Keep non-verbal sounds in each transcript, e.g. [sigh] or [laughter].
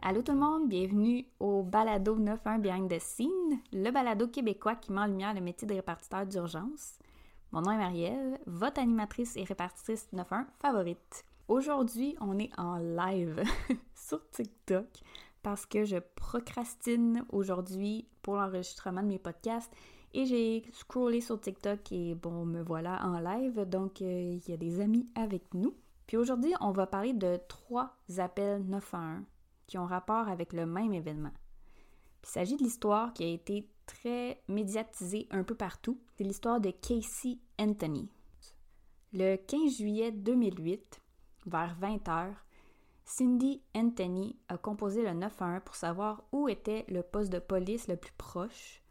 Allô tout le monde, bienvenue au Balado 91 Behind the Scene, le balado québécois qui met en lumière le métier de répartiteur d'urgence. Mon nom est Marielle, votre animatrice et répartitrice 91 favorite. Aujourd'hui, on est en live [laughs] sur TikTok parce que je procrastine aujourd'hui pour l'enregistrement de mes podcasts et j'ai scrollé sur TikTok et bon, me voilà en live, donc euh, il y a des amis avec nous. Puis aujourd'hui, on va parler de trois appels 911 qui ont rapport avec le même événement. il s'agit de l'histoire qui a été très médiatisée un peu partout. C'est l'histoire de Casey Anthony. Le 15 juillet 2008, vers 20h, Cindy Anthony a composé le 911 pour savoir où était le poste de police le plus proche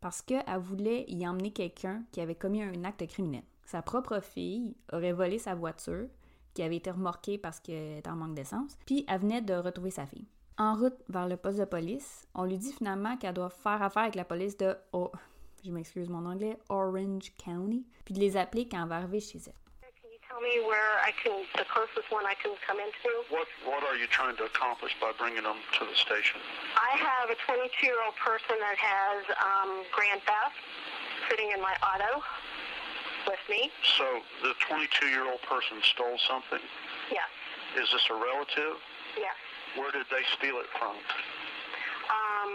parce qu'elle voulait y emmener quelqu'un qui avait commis un acte criminel. Sa propre fille aurait volé sa voiture qui avait été remorquée parce qu'elle était en manque d'essence, puis elle venait de retrouver sa fille. En route vers le poste de police, on lui dit finalement qu'elle doit faire affaire avec la police de, oh, je m'excuse mon anglais, Orange County, puis de les appeler quand elle va arriver chez elle. tell me where I can, the closest one I can come into? What What are you trying to accomplish by bringing them to the station? I have a 22-year-old person that has um, grand theft sitting in my auto with me. So the 22-year-old person stole something. Yes, Is this a relative? yes. Where did they steal it from? Um,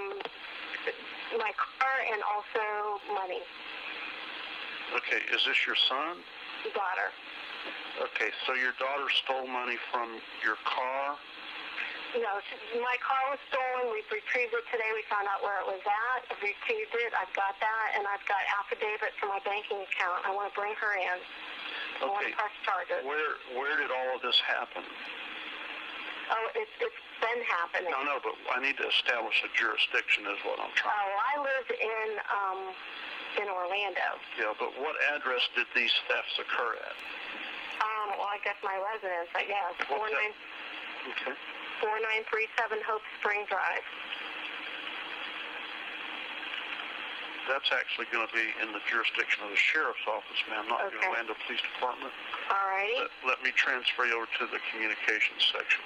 my car and also money. Okay, is this your son? Daughter. Okay, so your daughter stole money from your car. No, she- my car was stolen. We've retrieved it today. We found out where it was at. I've retrieved it. I've got that, and I've got affidavit for my banking account. I want to bring her in. I want to press charges. Where Where did all of this happen? Oh, it's it's been happening. No, no, but I need to establish a jurisdiction is what I'm trying. Oh, I live in um in Orlando. Yeah, but what address did these thefts occur at? Um, well, I guess my residence, I guess. Four What's nine? Okay. Four nine three seven Hope Spring Drive. That's actually going to be in the jurisdiction of the sheriff's office, ma'am, not the Okay. Orlando Police Department. All righty. Let, let me transfer you over to the communications section.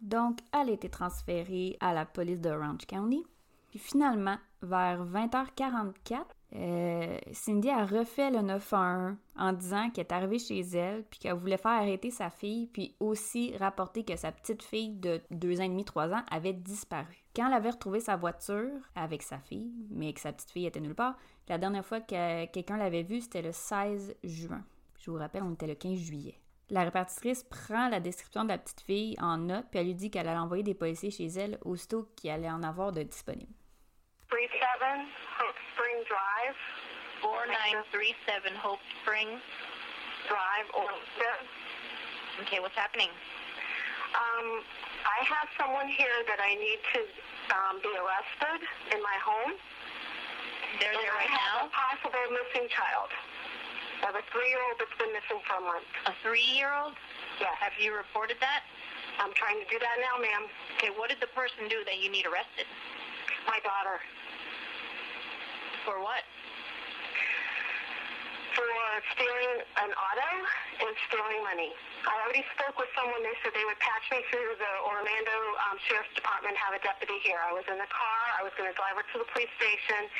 Donc, elle a été transférée à la police de Orange County. Puis finalement, vers 20h44, euh, Cindy a refait le 911 en disant qu'elle est arrivée chez elle, puis qu'elle voulait faire arrêter sa fille, puis aussi rapporter que sa petite fille de 2 ans et demi, 3 ans avait disparu. Quand elle avait retrouvé sa voiture avec sa fille, mais que sa petite fille était nulle part, la dernière fois que quelqu'un l'avait vue, c'était le 16 juin. Je vous rappelle, on était le 15 juillet. La répartitrice prend la description de la petite fille en note, puis elle lui dit qu'elle allait envoyer des policiers chez elle aussitôt qu'il allait en avoir de disponibles. Spring Drive. 4937 Hope Springs. Drive. Okay, what's happening? Um, I have someone here that I need to um, be arrested in my home. They're and there I right have now. a possible missing child. I have a three-year-old that's been missing for a month. A three-year-old? Yes. Have you reported that? I'm trying to do that now, ma'am. Okay, what did the person do that you need arrested? My daughter. For what? For stealing an auto and stealing money. I already spoke with someone. They said they would patch me through the Orlando um, Sheriff's Department, have a deputy here. I was in the car. I was going to drive her to the police station,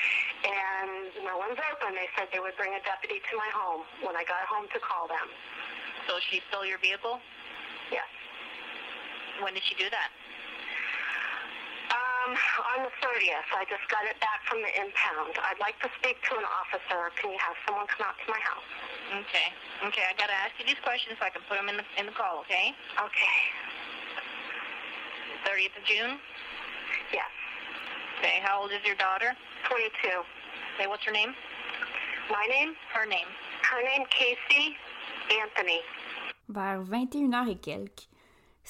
and no one's open. They said they would bring a deputy to my home when I got home to call them. So she stole your vehicle? Yes. When did she do that? Um, on the 30th, I just got it back from the impound. I'd like to speak to an officer. Can you have someone come out to my house? Okay. Okay, I gotta ask you these questions so I can put them in the in the call. Okay. Okay. 30th of June. Yes. Okay. How old is your daughter? 22. Okay. What's her name? My name? Her name. Her name Casey Anthony. Vers 21h et quelques,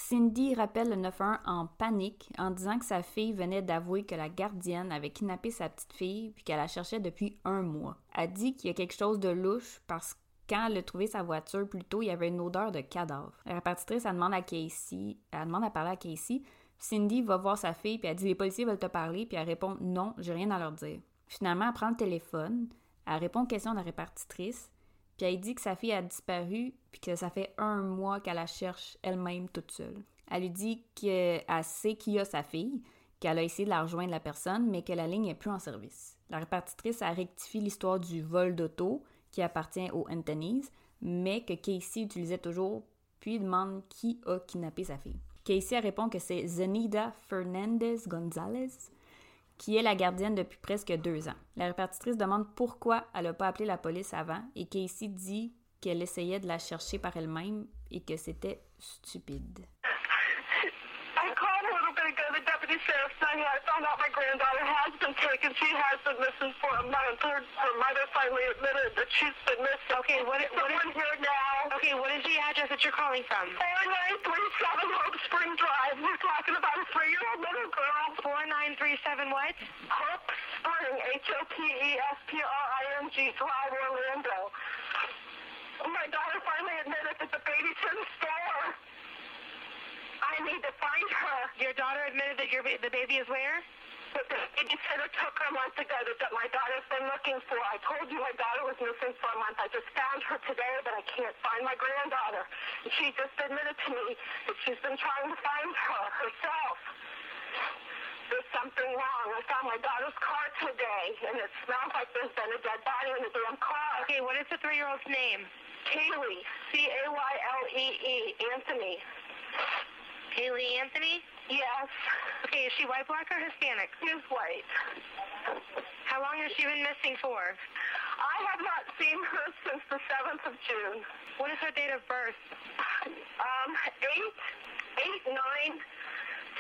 Cindy rappelle le 911 en panique en disant que sa fille venait d'avouer que la gardienne avait kidnappé sa petite fille puis qu'elle la cherchait depuis un mois. Elle dit qu'il y a quelque chose de louche parce que quand elle a trouvé sa voiture plus tôt, il y avait une odeur de cadavre. La répartitrice, elle demande à Casey, à parler à Casey. Cindy va voir sa fille puis elle dit les policiers veulent te parler puis elle répond non, j'ai rien à leur dire. Finalement, elle prend le téléphone, elle répond aux questions de la répartitrice puis elle dit que sa fille a disparu, puis que ça fait un mois qu'elle la cherche elle-même toute seule. Elle lui dit qu'elle sait qui a sa fille, qu'elle a essayé de la rejoindre la personne, mais que la ligne n'est plus en service. La répartitrice a rectifié l'histoire du vol d'auto qui appartient aux Anthony's, mais que Casey utilisait toujours, puis demande qui a kidnappé sa fille. Casey répond que c'est Zenida Fernandez Gonzalez, qui est la gardienne depuis presque deux ans. La répartitrice demande pourquoi elle n'a pas appelé la police avant et Casey dit qu'elle essayait de la chercher par elle-même et que c'était stupide. She has been missing for a month. Her, her mother finally admitted that she's been missing. Okay, What? What is here now? Okay. What is the address that you're calling from? 4937 Hope Spring Drive. We're talking about a three-year-old little girl. Four nine three seven. What? Hope Spring, E H-O-P-E-S-P-R-I-N-G Drive, Orlando. My daughter finally admitted that the baby's in the store. I need to find her. Your daughter admitted that your ba- the baby is where? But the babysitter took her a month ago that, that my daughter's been looking for. I told you my daughter was missing for a month. I just found her today, but I can't find my granddaughter. And she just admitted to me that she's been trying to find her herself. There's something wrong. I found my daughter's car today, and it smells like there's been a dead body in the damn car. Okay. What is the three-year-old's name? Kaylee, C-A-Y-L-E-E, Anthony. Haley Anthony. Yes, Okay. Is she white, black, or Hispanic? She's white. How long has she been missing for? I have not seen her [laughs] since the 7th of June. What is her date of birth? Um, 8, 8, 9,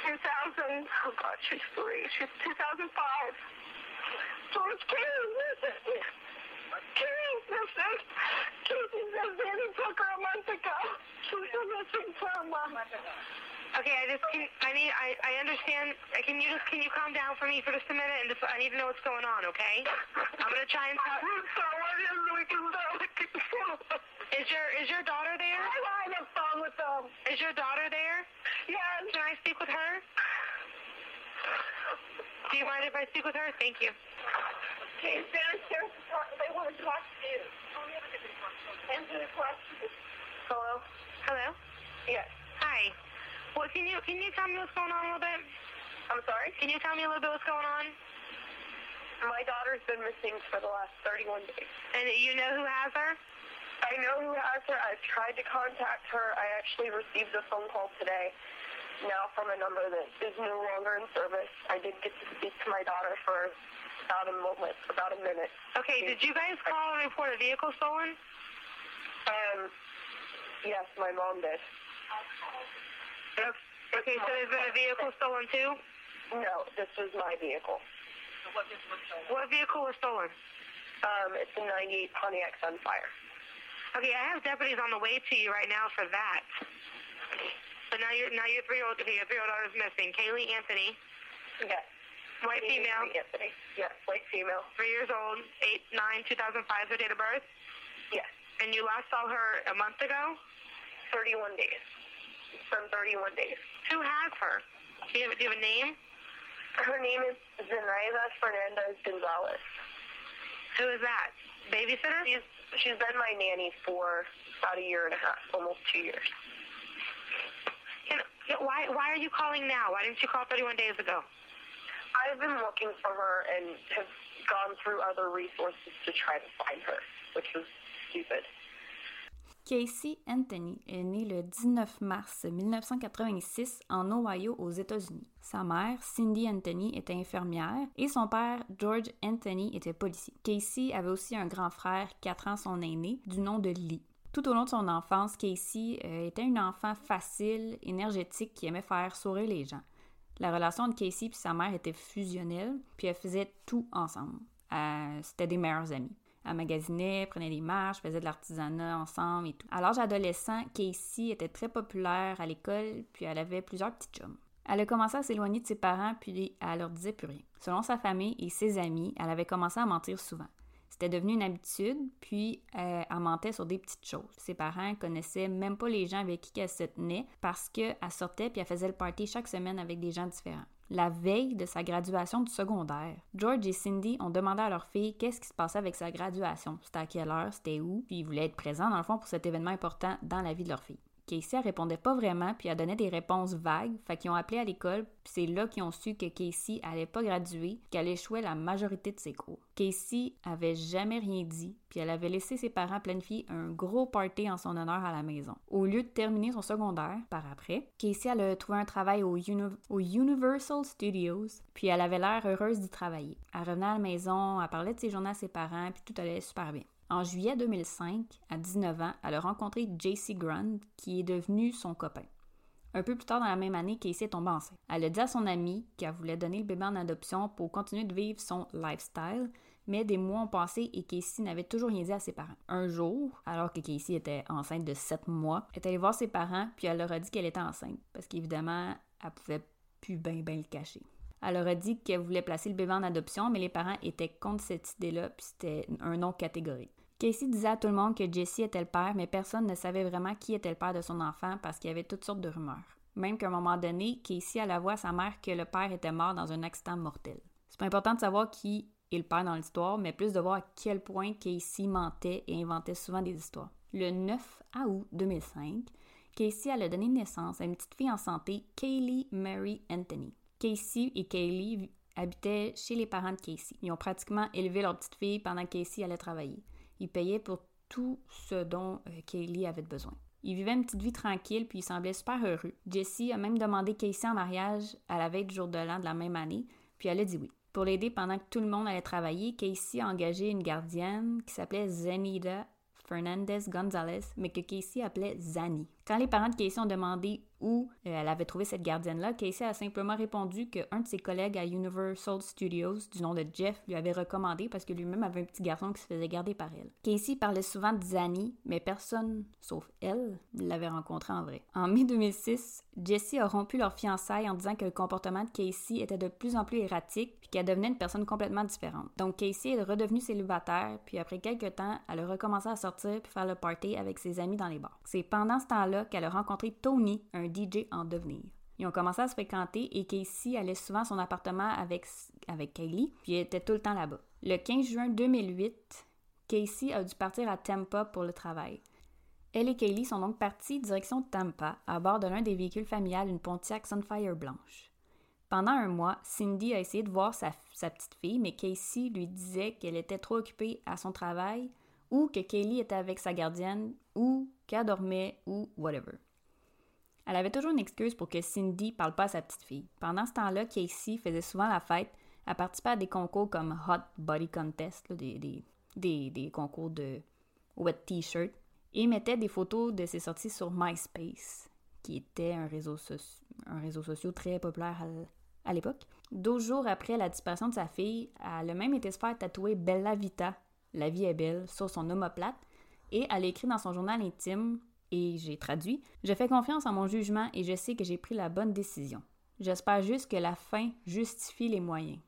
2000, oh God, she's three. She's 2005. George Carey's missing. Carey's missing. Casey's missing. He took her a month ago. She's been missing for a month. Okay, I just can, I need I, I understand. Can you just can you calm down for me for just a minute and just I need to know what's going on, okay? I'm gonna try and talk. I'm sorry, we can Is your is your daughter there? I'm on the phone with them. Is your daughter there? Yes. Can I speak with her? Do you mind if I speak with her? Thank you. She's downstairs. to talk- They want to talk to you. Answer the question. Hello? Hello. Yes. Hi. Well, can you can you tell me what's going on a little bit? I'm sorry? Can you tell me a little bit what's going on? My daughter's been missing for the last 31 days. And you know who has her? I know who has her. I've tried to contact her. I actually received a phone call today now from a number that is no longer in service. I did get to speak to my daughter for about a moment, about a minute. Okay. Did you guys call and report a vehicle stolen? Um, yes, my mom did. Okay. Okay, so there's been a vehicle stolen too. No, this was my vehicle. What vehicle was stolen? Um, it's a 98 Pontiac Sunfire. Okay, I have deputies on the way to you right now for that. But now your now your three year old okay, your three year old daughter's missing. Kaylee Anthony, Yes. white female, Anthony. Yes, white female. three years old, eight nine two thousand five, her date of birth. Yes. And you last saw her a month ago. 31 days. From 31 days. Who has her? Do you have, do you have a name? Her name is Zenaida Fernandez Gonzalez. Who is that? Babysitter? She's she's been my nanny for about a year and a half, almost two years. Can, why why are you calling now? Why didn't you call 31 days ago? I've been looking for her and have gone through other resources to try to find her, which is stupid. Casey Anthony est né le 19 mars 1986 en Ohio aux États-Unis. Sa mère, Cindy Anthony, était infirmière et son père, George Anthony, était policier. Casey avait aussi un grand frère, 4 ans son aîné, du nom de Lee. Tout au long de son enfance, Casey euh, était une enfant facile, énergétique, qui aimait faire sourire les gens. La relation entre Casey et sa mère était fusionnelle, puis elles faisaient tout ensemble. Euh, C'était des meilleurs amis. Elle magasinait, prenait des marches, faisait de l'artisanat ensemble et tout. À l'âge adolescent, Casey était très populaire à l'école, puis elle avait plusieurs petits chums. Elle a commencé à s'éloigner de ses parents, puis elle leur disait plus rien. Selon sa famille et ses amis, elle avait commencé à mentir souvent. C'était devenu une habitude, puis euh, elle mentait sur des petites choses. Ses parents connaissaient même pas les gens avec qui elle se tenait parce qu'elle sortait puis elle faisait le party chaque semaine avec des gens différents. La veille de sa graduation du secondaire, George et Cindy ont demandé à leur fille qu'est-ce qui se passait avec sa graduation, c'était à quelle heure, c'était où, puis ils voulaient être présents dans le fond pour cet événement important dans la vie de leur fille. Casey, elle répondait pas vraiment, puis elle donnait des réponses vagues. Fait qu'ils ont appelé à l'école, puis c'est là qu'ils ont su que Casey allait pas graduer, qu'elle échouait la majorité de ses cours. Casey avait jamais rien dit, puis elle avait laissé ses parents planifier un gros party en son honneur à la maison. Au lieu de terminer son secondaire, par après, Casey elle a trouvé un travail au, au Universal Studios, puis elle avait l'air heureuse d'y travailler. Elle revenait à la maison, elle parlait de ses journées à ses parents, puis tout allait super bien. En juillet 2005, à 19 ans, elle a rencontré JC Grund, qui est devenu son copain. Un peu plus tard dans la même année, Casey est tombée enceinte. Elle a dit à son amie qu'elle voulait donner le bébé en adoption pour continuer de vivre son lifestyle, mais des mois ont passé et Casey n'avait toujours rien dit à ses parents. Un jour, alors que Casey était enceinte de 7 mois, elle est allée voir ses parents puis elle leur a dit qu'elle était enceinte, parce qu'évidemment, elle pouvait plus bien bien le cacher. Elle leur a dit qu'elle voulait placer le bébé en adoption, mais les parents étaient contre cette idée-là, puis c'était un non catégorique. Casey disait à tout le monde que Jesse était le père, mais personne ne savait vraiment qui était le père de son enfant parce qu'il y avait toutes sortes de rumeurs. Même qu'à un moment donné, Casey allait voir à sa mère que le père était mort dans un accident mortel. C'est pas important de savoir qui est le père dans l'histoire, mais plus de voir à quel point Casey mentait et inventait souvent des histoires. Le 9 août 2005, Casey a donné naissance à une petite fille en santé, Kaylee Mary Anthony. Casey et Kaylee habitaient chez les parents de Casey. Ils ont pratiquement élevé leur petite fille pendant que Casey allait travailler. Il payait pour tout ce dont euh, Kaylee avait besoin. Il vivait une petite vie tranquille, puis il semblait super heureux. Jessie a même demandé Casey en mariage à la veille du jour de l'an de la même année, puis elle a dit oui. Pour l'aider pendant que tout le monde allait travailler, Casey a engagé une gardienne qui s'appelait Zenida Fernandez Gonzalez, mais que Casey appelait Zani. Quand les parents de Casey ont demandé où euh, elle avait trouvé cette gardienne-là, Casey a simplement répondu qu'un de ses collègues à Universal Studios, du nom de Jeff, lui avait recommandé parce que lui-même avait un petit garçon qui se faisait garder par elle. Casey parlait souvent de Zani, mais personne, sauf elle, l'avait rencontré en vrai. En mai 2006, Jessie a rompu leur fiançailles en disant que le comportement de Casey était de plus en plus erratique puis qu'elle devenait une personne complètement différente. Donc Casey est redevenue célibataire, puis après quelques temps, elle a recommencé à sortir puis faire le party avec ses amis dans les bars. C'est pendant ce temps-là qu'elle a rencontré Tony, un DJ en devenir. Ils ont commencé à se fréquenter et Casey allait souvent à son appartement avec, avec Kaylee, puis elle était tout le temps là-bas. Le 15 juin 2008, Casey a dû partir à Tampa pour le travail. Elle et Kaylee sont donc partis direction Tampa à bord de l'un des véhicules familiales, une Pontiac Sunfire blanche. Pendant un mois, Cindy a essayé de voir sa, sa petite fille, mais Casey lui disait qu'elle était trop occupée à son travail ou que Kaylee était avec sa gardienne ou qu'elle dormait ou whatever. Elle avait toujours une excuse pour que Cindy parle pas à sa petite fille. Pendant ce temps-là, Casey faisait souvent la fête. Elle participait à des concours comme Hot Body Contest, des, concours de wet t-shirt, et mettait des photos de ses sorties sur MySpace, qui était un réseau, social très populaire à, l'époque. Deux jours après la disparition de sa fille, elle a même été se faire tatouer Bella Vita, la vie est belle, sur son omoplate, et elle écrit dans son journal intime et j'ai traduit, je fais confiance en mon jugement et je sais que j'ai pris la bonne décision. J'espère juste que la fin justifie les moyens.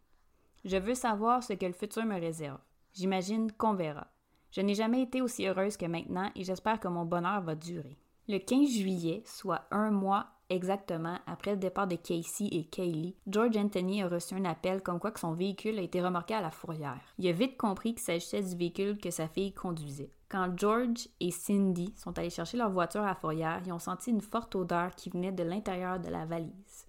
Je veux savoir ce que le futur me réserve. J'imagine qu'on verra. Je n'ai jamais été aussi heureuse que maintenant et j'espère que mon bonheur va durer. Le 15 juillet, soit un mois exactement après le départ de Casey et Kaylee, George Anthony a reçu un appel comme quoi son véhicule a été remorqué à la fourrière. Il a vite compris qu'il s'agissait du véhicule que sa fille conduisait. Quand George et Cindy sont allés chercher leur voiture à la fourrière, ils ont senti une forte odeur qui venait de l'intérieur de la valise.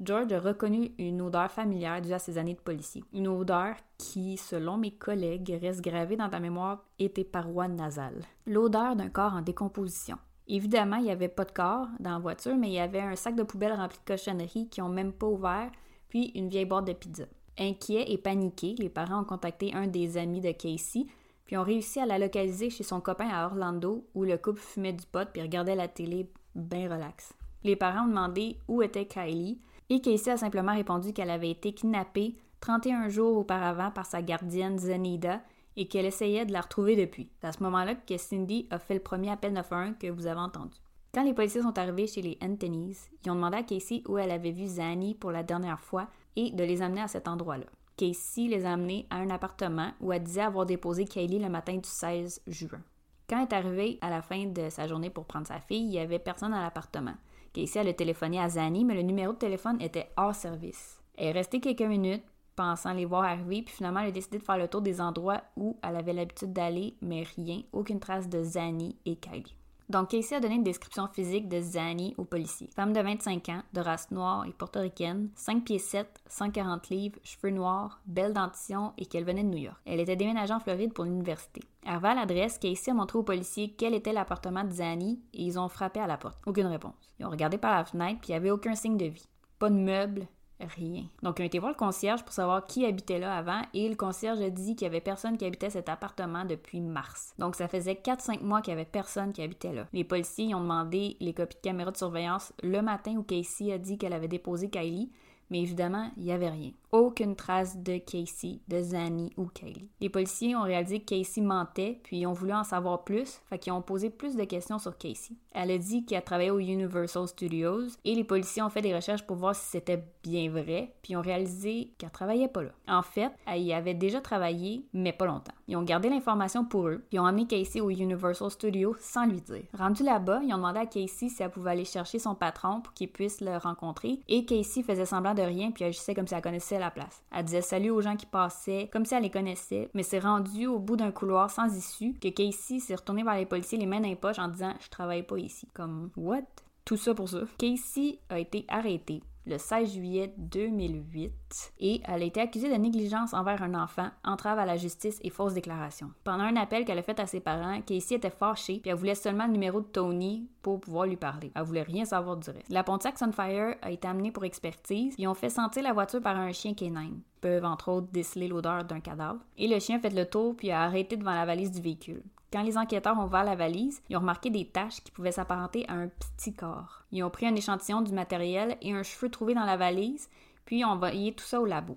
George a reconnu une odeur familière due à ses années de policier. Une odeur qui, selon mes collègues, reste gravée dans ta mémoire et tes parois nasales. L'odeur d'un corps en décomposition. Évidemment, il n'y avait pas de corps dans la voiture, mais il y avait un sac de poubelle rempli de cochonneries qui n'ont même pas ouvert, puis une vieille boîte de pizza. Inquiets et paniqués, les parents ont contacté un des amis de Casey, puis ont réussi à la localiser chez son copain à Orlando, où le couple fumait du pot puis regardait la télé bien relax. Les parents ont demandé où était Kylie, et Casey a simplement répondu qu'elle avait été kidnappée 31 jours auparavant par sa gardienne Zenida et qu'elle essayait de la retrouver depuis. C'est à ce moment-là que Cindy a fait le premier appel 911 que vous avez entendu. Quand les policiers sont arrivés chez les Anthonys, ils ont demandé à Casey où elle avait vu Zanny pour la dernière fois et de les amener à cet endroit-là. Casey les a amenés à un appartement où elle disait avoir déposé Kaylee le matin du 16 juin. Quand elle est arrivée à la fin de sa journée pour prendre sa fille, il n'y avait personne à l'appartement. Casey a téléphoné à Zanny, mais le numéro de téléphone était hors service. Elle est restée quelques minutes, pensant les voir arriver, puis finalement elle a décidé de faire le tour des endroits où elle avait l'habitude d'aller, mais rien, aucune trace de Zanny et Kylie. Donc, Casey a donné une description physique de Zanny au policier. Femme de 25 ans, de race noire et portoricaine, 5 pieds 7, 140 livres, cheveux noirs, belle dentition et qu'elle venait de New York. Elle était déménagée en Floride pour l'université. Arrivée l'adresse, Casey a montré aux policiers quel était l'appartement de Zanny et ils ont frappé à la porte. Aucune réponse. Ils ont regardé par la fenêtre puis il n'y avait aucun signe de vie. Pas de meubles, Rien. Donc, ils ont été voir le concierge pour savoir qui habitait là avant et le concierge a dit qu'il y avait personne qui habitait cet appartement depuis mars. Donc, ça faisait 4-5 mois qu'il y avait personne qui habitait là. Les policiers ont demandé les copies de caméras de surveillance le matin où Casey a dit qu'elle avait déposé Kylie, mais évidemment, il n'y avait rien aucune trace de Casey, de Zanny ou Kaylee. Les policiers ont réalisé que Casey mentait, puis ils ont voulu en savoir plus, fait qu'ils ont posé plus de questions sur Casey. Elle a dit qu'elle travaillait au Universal Studios et les policiers ont fait des recherches pour voir si c'était bien vrai, puis ils ont réalisé qu'elle travaillait pas là. En fait, elle y avait déjà travaillé, mais pas longtemps. Ils ont gardé l'information pour eux, puis ils ont amené Casey au Universal Studios sans lui dire. Rendu là-bas, ils ont demandé à Casey si elle pouvait aller chercher son patron pour qu'il puisse le rencontrer, et Casey faisait semblant de rien, puis agissait comme si elle connaissait la place. Elle disait salut aux gens qui passaient, comme si elle les connaissait, mais c'est rendu au bout d'un couloir sans issue que Casey s'est retournée vers les policiers les mains dans les poches en disant je travaille pas ici. Comme what? Tout ça pour ça. Casey a été arrêtée le 16 juillet 2008 et elle a été accusée de négligence envers un enfant, entrave à la justice et fausse déclaration. Pendant un appel qu'elle a fait à ses parents, Casey était fâchée puis elle voulait seulement le numéro de Tony pour pouvoir lui parler. Elle voulait rien savoir du reste. La Pontiac Sunfire a été amenée pour expertise. Ils ont fait sentir la voiture par un chien canine entre autres déceler l'odeur d'un cadavre. Et le chien a fait le tour puis a arrêté devant la valise du véhicule. Quand les enquêteurs ont ouvert la valise, ils ont remarqué des taches qui pouvaient s'apparenter à un petit corps. Ils ont pris un échantillon du matériel et un cheveu trouvé dans la valise, puis ont envoyé tout ça au labo.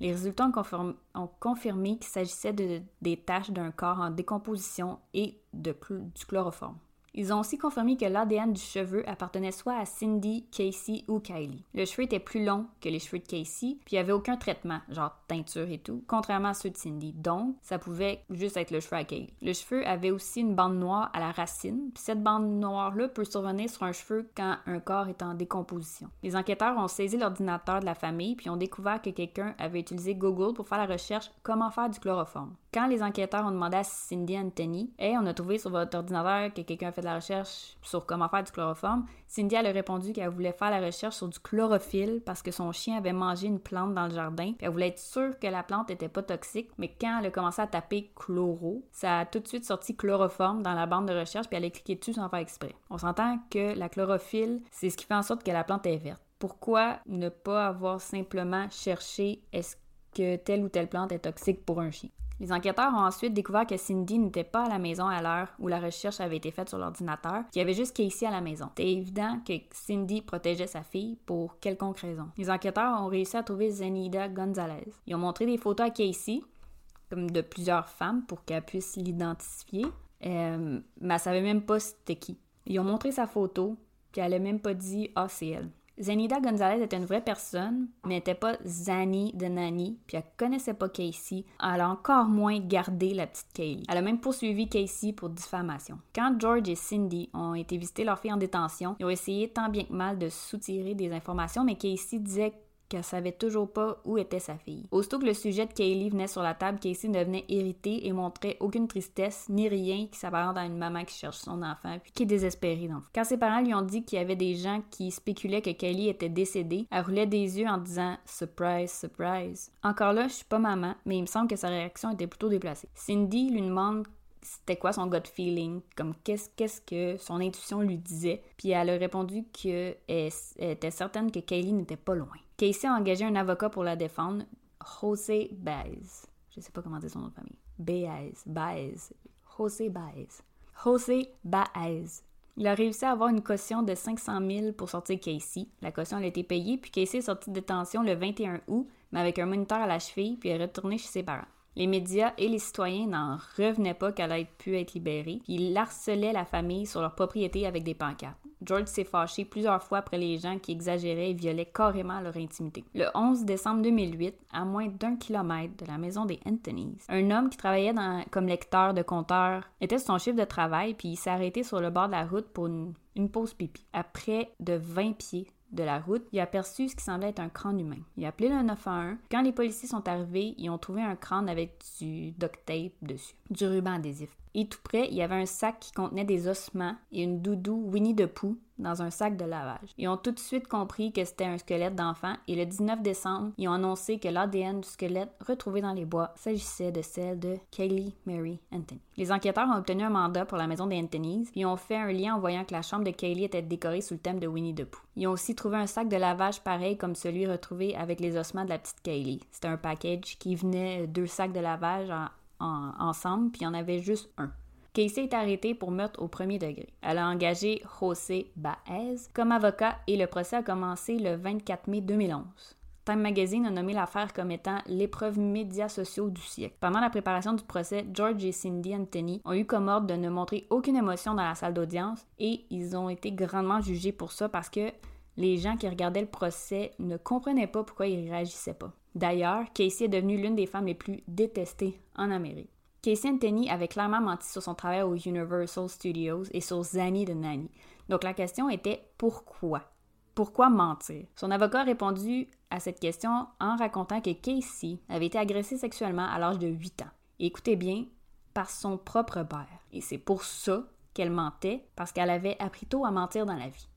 Les résultats ont, confirmé, qu'il s'agissait de, des taches d'un corps en décomposition et de, du chloroforme. Ils ont aussi confirmé que l'ADN du cheveu appartenait soit à Cindy, Casey ou Kylie. Le cheveu était plus long que les cheveux de Casey, puis il n'y avait aucun traitement, genre teinture et tout, contrairement à ceux de Cindy. Donc, ça pouvait juste être le cheveu à Kylie. Le cheveu avait aussi une bande noire à la racine, puis cette bande noire-là peut survenir sur un cheveu quand un corps est en décomposition. Les enquêteurs ont saisi l'ordinateur de la famille, puis ont découvert que quelqu'un avait utilisé Google pour faire la recherche comment faire du chloroforme. Quand les enquêteurs ont demandé à Cindy Anthony, hey, on a trouvé sur votre ordinateur que quelqu'un a fait de la recherche sur comment faire du chloroforme, Cindy a répondu qu'elle voulait faire la recherche sur du chlorophylle parce que son chien avait mangé une plante dans le jardin, puis elle voulait être sûre que la plante était pas toxique, mais quand elle a commencé à taper chloro, ça a tout de suite sorti chloroforme dans la bande de recherche, puis elle a cliqué dessus sans faire exprès. On s'entend que la chlorophylle, c'est ce qui fait en sorte que la plante est verte. Pourquoi ne pas avoir simplement cherché est-ce que telle ou telle plante est toxique pour un chien? Les enquêteurs ont ensuite découvert que Cindy n'était pas à la maison à l'heure où la recherche avait été faite sur l'ordinateur, qu'il y avait juste Casey à la maison. C'était évident que Cindy protégeait sa fille pour quelconque raison. Les enquêteurs ont réussi à trouver Zenida Gonzalez. Ils ont montré des photos à Casey, comme de plusieurs femmes, pour qu'elle puisse l'identifier, euh, mais elle savait même pas c'était qui. Ils ont montré sa photo, puis elle a même pas dit « Ah, c'est elle ». Zanida Gonzalez était une vraie personne, mais n'était pas Zanny de Nanny, puis elle connaissait pas Casey. Elle a encore moins gardé la petite Kaylee. Elle a même poursuivi Casey pour diffamation. Quand George et Cindy ont été visiter leur fille en détention, ils ont essayé tant bien que mal de soutirer des informations, mais Casey disait qu'elle savait toujours pas où était sa fille. Aussitôt que le sujet de Kaylee venait sur la table, Casey devenait irritée et montrait aucune tristesse ni rien qui s'apparente à une maman qui cherche son enfant puis qui est désespérée. Quand ses parents lui ont dit qu'il y avait des gens qui spéculaient que Kaylee était décédée, elle roulait des yeux en disant Surprise, surprise. Encore là, je suis pas maman, mais il me semble que sa réaction était plutôt déplacée. Cindy lui demande c'était quoi son gut feeling, comme qu'est-ce qu'est-ce que son intuition lui disait? Puis elle a répondu qu'elle était certaine que Kaylee n'était pas loin. Casey a engagé un avocat pour la défendre, José Baez. Je sais pas comment dire son nom de famille. Baez, Baez, José Baez. José Baez. Il a réussi à avoir une caution de 500 000 pour sortir Casey. La caution a été payée, puis Casey est sorti de détention le 21 août, mais avec un moniteur à la cheville, puis est retourné chez ses parents. Les médias et les citoyens n'en revenaient pas qu'elle ait pu être libérée. Ils harcelaient la famille sur leur propriété avec des pancartes. George s'est fâché plusieurs fois après les gens qui exagéraient et violaient carrément leur intimité. Le 11 décembre 2008, à moins d'un kilomètre de la maison des Anthonys, un homme qui travaillait comme lecteur de compteurs était sur son chiffre de travail puis il s'est arrêté sur le bord de la route pour une, pause pipi. Après de 20 pieds de la route, il a aperçu ce qui semblait être un crâne humain. Il a appelé le 911. Quand les policiers sont arrivés, ils ont trouvé un crâne avec du duct tape dessus, du ruban adhésif. Et tout près, il y avait un sac qui contenait des ossements et une doudou Winnie de Pooh dans un sac de lavage. Ils ont tout de suite compris que c'était un squelette d'enfant et le 19 décembre, ils ont annoncé que l'ADN du squelette retrouvé dans les bois s'agissait de celle de Kaylee Mary Anthony. Les enquêteurs ont obtenu un mandat pour la maison des Anthonys et ont fait un lien en voyant que la chambre de Kaylee était décorée sous le thème de Winnie the Pooh. Ils ont aussi trouvé un sac de lavage pareil comme celui retrouvé avec les ossements de la petite Kaylee. C'était un package qui venait deux sacs de lavage ensemble, puis il y en avait juste un. Casey est arrêtée pour meurtre au premier degré. Elle a engagé José Baez comme avocat et le procès a commencé le 24 mai 2011. Time Magazine a nommé l'affaire comme étant l'épreuve médias sociaux du siècle. Pendant la préparation du procès, George et Cindy Anthony ont eu comme ordre de ne montrer aucune émotion dans la salle d'audience et ils ont été grandement jugés pour ça parce que les gens qui regardaient le procès ne comprenaient pas pourquoi ils réagissaient pas. D'ailleurs, Casey est devenue l'une des femmes les plus détestées en Amérique. Casey Anthony avait clairement menti sur son travail aux Universal Studios et sur Zanny de Nanny. Donc la question était pourquoi? Pourquoi mentir? Son avocat a répondu à cette question en racontant que Casey avait été agressée sexuellement à l'âge de 8 ans. écoutez bien, par son propre père. Et c'est pour ça qu'elle mentait, parce qu'elle avait appris tôt à mentir dans la vie.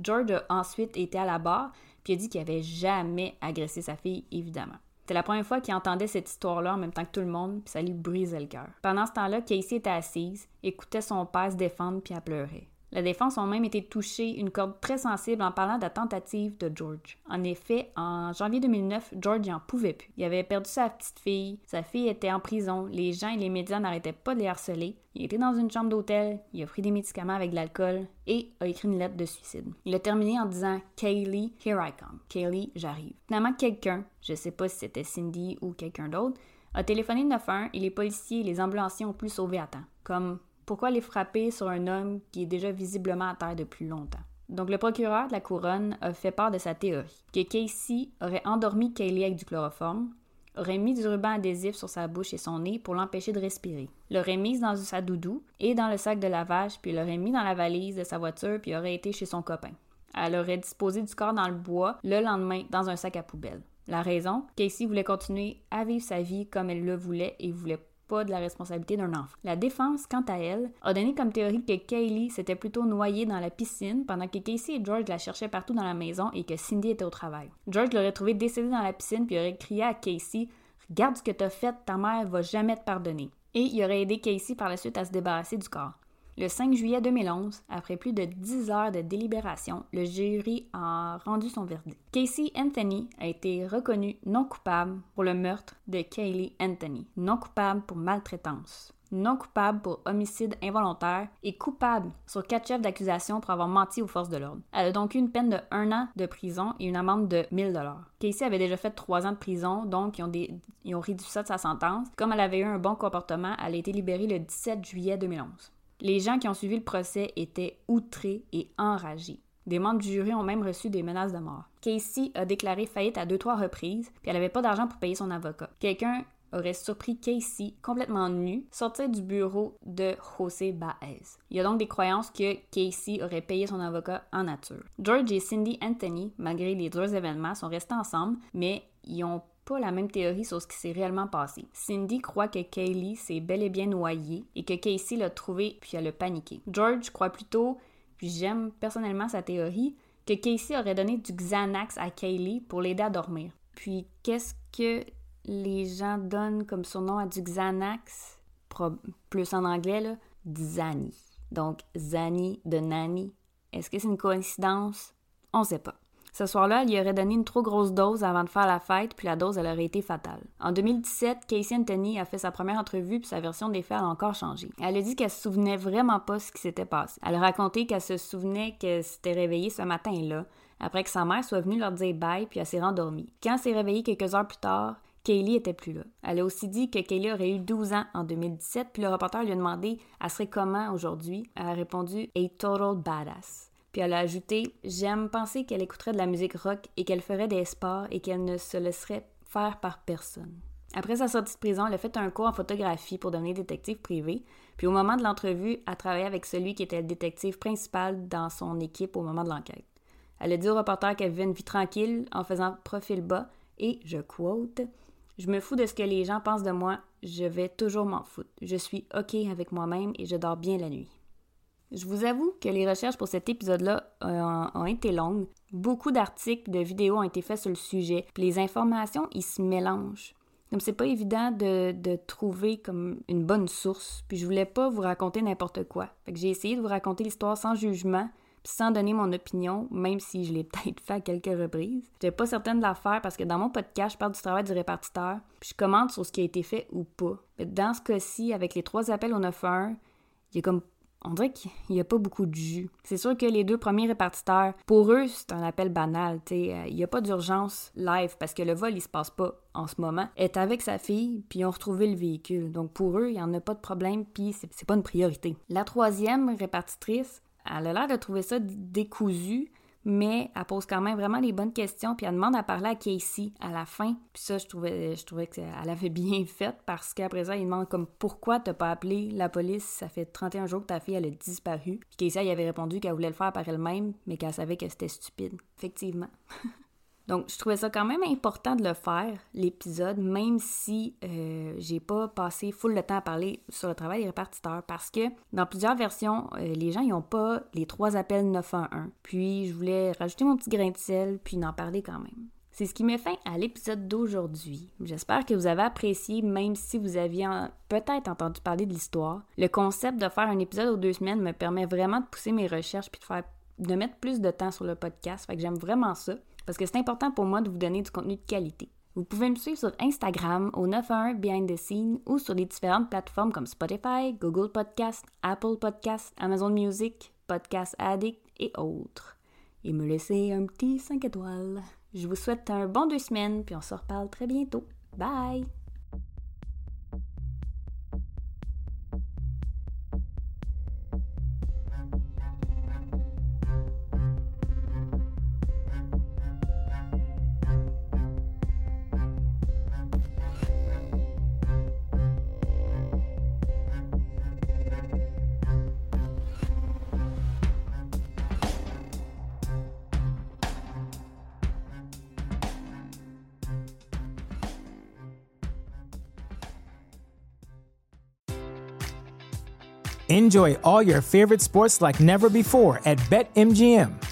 George a ensuite été à la barre, puis a dit qu'il n'avait jamais agressé sa fille, évidemment. C'était la première fois qu'il entendait cette histoire-là en même temps que tout le monde, puis ça lui brisait le cœur. Pendant ce temps-là, Casey était assise, écoutait son père se défendre, puis elle pleurait. La défense a même été touchée une corde très sensible en parlant de la tentative de George. En effet, en janvier 2009, George n'en pouvait plus. Il avait perdu sa petite fille, sa fille était en prison, les gens et les médias n'arrêtaient pas de les harceler. Il était dans une chambre d'hôtel, il a pris des médicaments avec de l'alcool et a écrit une lettre de suicide. Il a terminé en disant Kaylee, here I come. Kaylee, j'arrive. Finalement, quelqu'un, je sais pas si c'était Cindy ou quelqu'un d'autre, a téléphoné 911 et les policiers et les ambulanciers ont pu sauver à temps. Comme pourquoi les frapper sur un homme qui est déjà visiblement à terre depuis longtemps? Donc, le procureur de la couronne a fait part de sa théorie, que Casey aurait endormi Kaylee avec du chloroforme, aurait mis du ruban adhésif sur sa bouche et son nez pour l'empêcher de respirer, l'aurait mise dans sa doudou et dans le sac de lavage, puis l'aurait mis dans la valise de sa voiture, puis aurait été chez son copain. Elle aurait disposé du corps dans le bois le lendemain dans un sac à poubelle. La raison, Casey voulait continuer à vivre sa vie comme elle le voulait et voulait pas de la responsabilité d'un enfant. La défense, quant à elle, a donné comme théorie que Kaylee s'était plutôt noyée dans la piscine pendant que Casey et George la cherchaient partout dans la maison et que Cindy était au travail. George l'aurait trouvée décédée dans la piscine puis aurait crié à Casey Regarde ce que t'as fait, ta mère va jamais te pardonner. Et il aurait aidé Casey par la suite à se débarrasser du corps. Le 5 juillet 2011, après plus de 10 heures de délibération, le jury a rendu son verdict. Casey Anthony a été reconnu non coupable pour le meurtre de Kaylee Anthony, non coupable pour maltraitance, non coupable pour homicide involontaire et coupable sur quatre chefs d'accusation pour avoir menti aux forces de l'ordre. Elle a donc eu une peine de un an de prison et une amende de 1000 dollars. Casey avait déjà fait trois ans de prison, donc ils ont, ils ont réduit ça de sa sentence. Comme elle avait eu un bon comportement, elle a été libérée le 17 juillet 2011. Les gens qui ont suivi le procès étaient outrés et enragés. Des membres du jury ont même reçu des menaces de mort. Casey a déclaré faillite à deux trois reprises, puis elle n'avait pas d'argent pour payer son avocat. Quelqu'un aurait surpris Casey complètement nu sortir du bureau de José Baez. Il y a donc des croyances que Casey aurait payé son avocat en nature. George et Cindy Anthony, malgré les deux événements, sont restés ensemble, mais ils ont pas la même théorie sur ce qui s'est réellement passé. Cindy croit que Kaylee s'est bel et bien noyée et que Casey l'a trouvé puis elle a paniqué. George croit plutôt, puis j'aime personnellement sa théorie, que Casey aurait donné du Xanax à Kaylee pour l'aider à dormir. Puis qu'est-ce que les gens donnent comme surnom à du Xanax, plus en anglais, là, Zani. Donc, Zani de Nani. Est-ce que c'est une coïncidence? On sait pas. Ce soir-là, elle lui aurait donné une trop grosse dose avant de faire la fête, puis la dose, elle aurait été fatale. En 2017, Casey Anthony a fait sa première entrevue, puis sa version des faits a encore changé. Elle a dit qu'elle se souvenait vraiment pas ce qui s'était passé. Elle a raconté qu'elle se souvenait qu'elle s'était réveillée ce matin-là, après que sa mère soit venue leur dire bye, puis elle s'est rendormie. Quand elle s'est réveillée quelques heures plus tard, Kaylee était plus là. Elle a aussi dit que Kaylee aurait eu 12 ans en 2017, puis le reporter lui a demandé elle serait comment aujourd'hui. Elle a répondu a total badass. Puis elle a ajouté J'aime penser qu'elle écouterait de la musique rock et qu'elle ferait des sports et qu'elle ne se laisserait faire par personne. Après sa sortie de prison, elle a fait un cours en photographie pour devenir détective privé. Puis au moment de l'entrevue, elle a travaillé avec celui qui était le détective principal dans son équipe au moment de l'enquête. Elle a dit au reporter qu'elle vivait une vie tranquille en faisant profil bas et, je quote, je me fous de ce que les gens pensent de moi, je vais toujours m'en foutre. Je suis OK avec moi-même et je dors bien la nuit. Je vous avoue que les recherches pour cet épisode-là euh, ont, été longues. Beaucoup d'articles, de vidéos ont été faits sur le sujet. Puis les informations, ils se mélangent. Comme c'est pas évident de, trouver comme une bonne source. Puis je voulais pas vous raconter n'importe quoi. Fait que j'ai essayé de vous raconter l'histoire sans jugement, sans donner mon opinion, même si je l'ai [laughs] peut-être fait à quelques reprises. J'étais pas certaine de la faire parce que dans mon podcast, je parle du travail du répartiteur, puis je commente sur ce qui a été fait ou pas. Mais dans ce cas-ci, avec les trois appels au 911, il y a comme on dirait qu'il n'y a pas beaucoup de jus. C'est sûr que les deux premiers répartiteurs, pour eux, c'est un appel banal. Euh, il n'y a pas d'urgence live parce que le vol, il se passe pas en ce moment. est avec sa fille, puis ils ont retrouvé le véhicule. Donc pour eux, il n'y en a pas de problème, puis c'est pas une priorité. La troisième répartitrice, elle a l'air de trouver ça décousu, mais elle pose quand même vraiment les bonnes questions, puis elle demande à parler à Casey à la fin. Puis ça, je trouvais, je trouvais qu'elle avait [laughs] bien fait parce qu'après ça, il demande comme pourquoi t'as pas appelé la police, ça fait 31 jours que ta fille elle a disparu. Puis Casey, avait répondu qu'elle voulait le faire par elle-même, mais qu'elle savait que c'était stupide. Effectivement. [laughs] Donc, je trouvais ça quand même important de le faire, l'épisode, même si euh, j'ai pas passé full le temps à parler sur le travail des répartiteurs, parce que dans plusieurs versions, euh, les gens n'ont pas les trois appels 911. Puis, je voulais rajouter mon petit grain de sel, puis en parler quand même. C'est ce qui met fin à l'épisode d'aujourd'hui. J'espère que vous avez apprécié, même si vous aviez peut-être entendu parler de l'histoire. Le concept de faire un épisode aux deux semaines me permet vraiment de pousser mes recherches puis de faire de mettre plus de temps sur le podcast. Fait que j'aime vraiment ça parce que c'est important pour moi de vous donner du contenu de qualité. Vous pouvez me suivre sur Instagram au 91 Behind the Scene ou sur les différentes plateformes comme Spotify, Google Podcast, Apple Podcast, Amazon Music, Podcast Addict et autres. Et me laisser un petit 5 étoiles. Je vous souhaite un bon deux semaines, puis on se reparle très bientôt. Bye! Enjoy all your favorite sports like never before at BetMGM.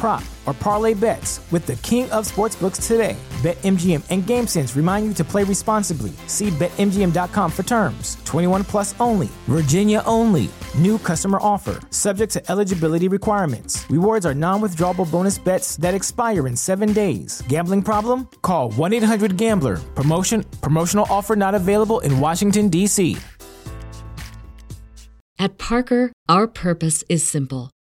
prop, or parlay bets with the king of sportsbooks today. BetMGM and GameSense remind you to play responsibly. See BetMGM.com for terms. 21 plus only, Virginia only. New customer offer, subject to eligibility requirements. Rewards are non withdrawable bonus bets that expire in seven days. Gambling problem? Call 1 800 Gambler. Promotion, promotional offer not available in Washington, D.C. At Parker, our purpose is simple.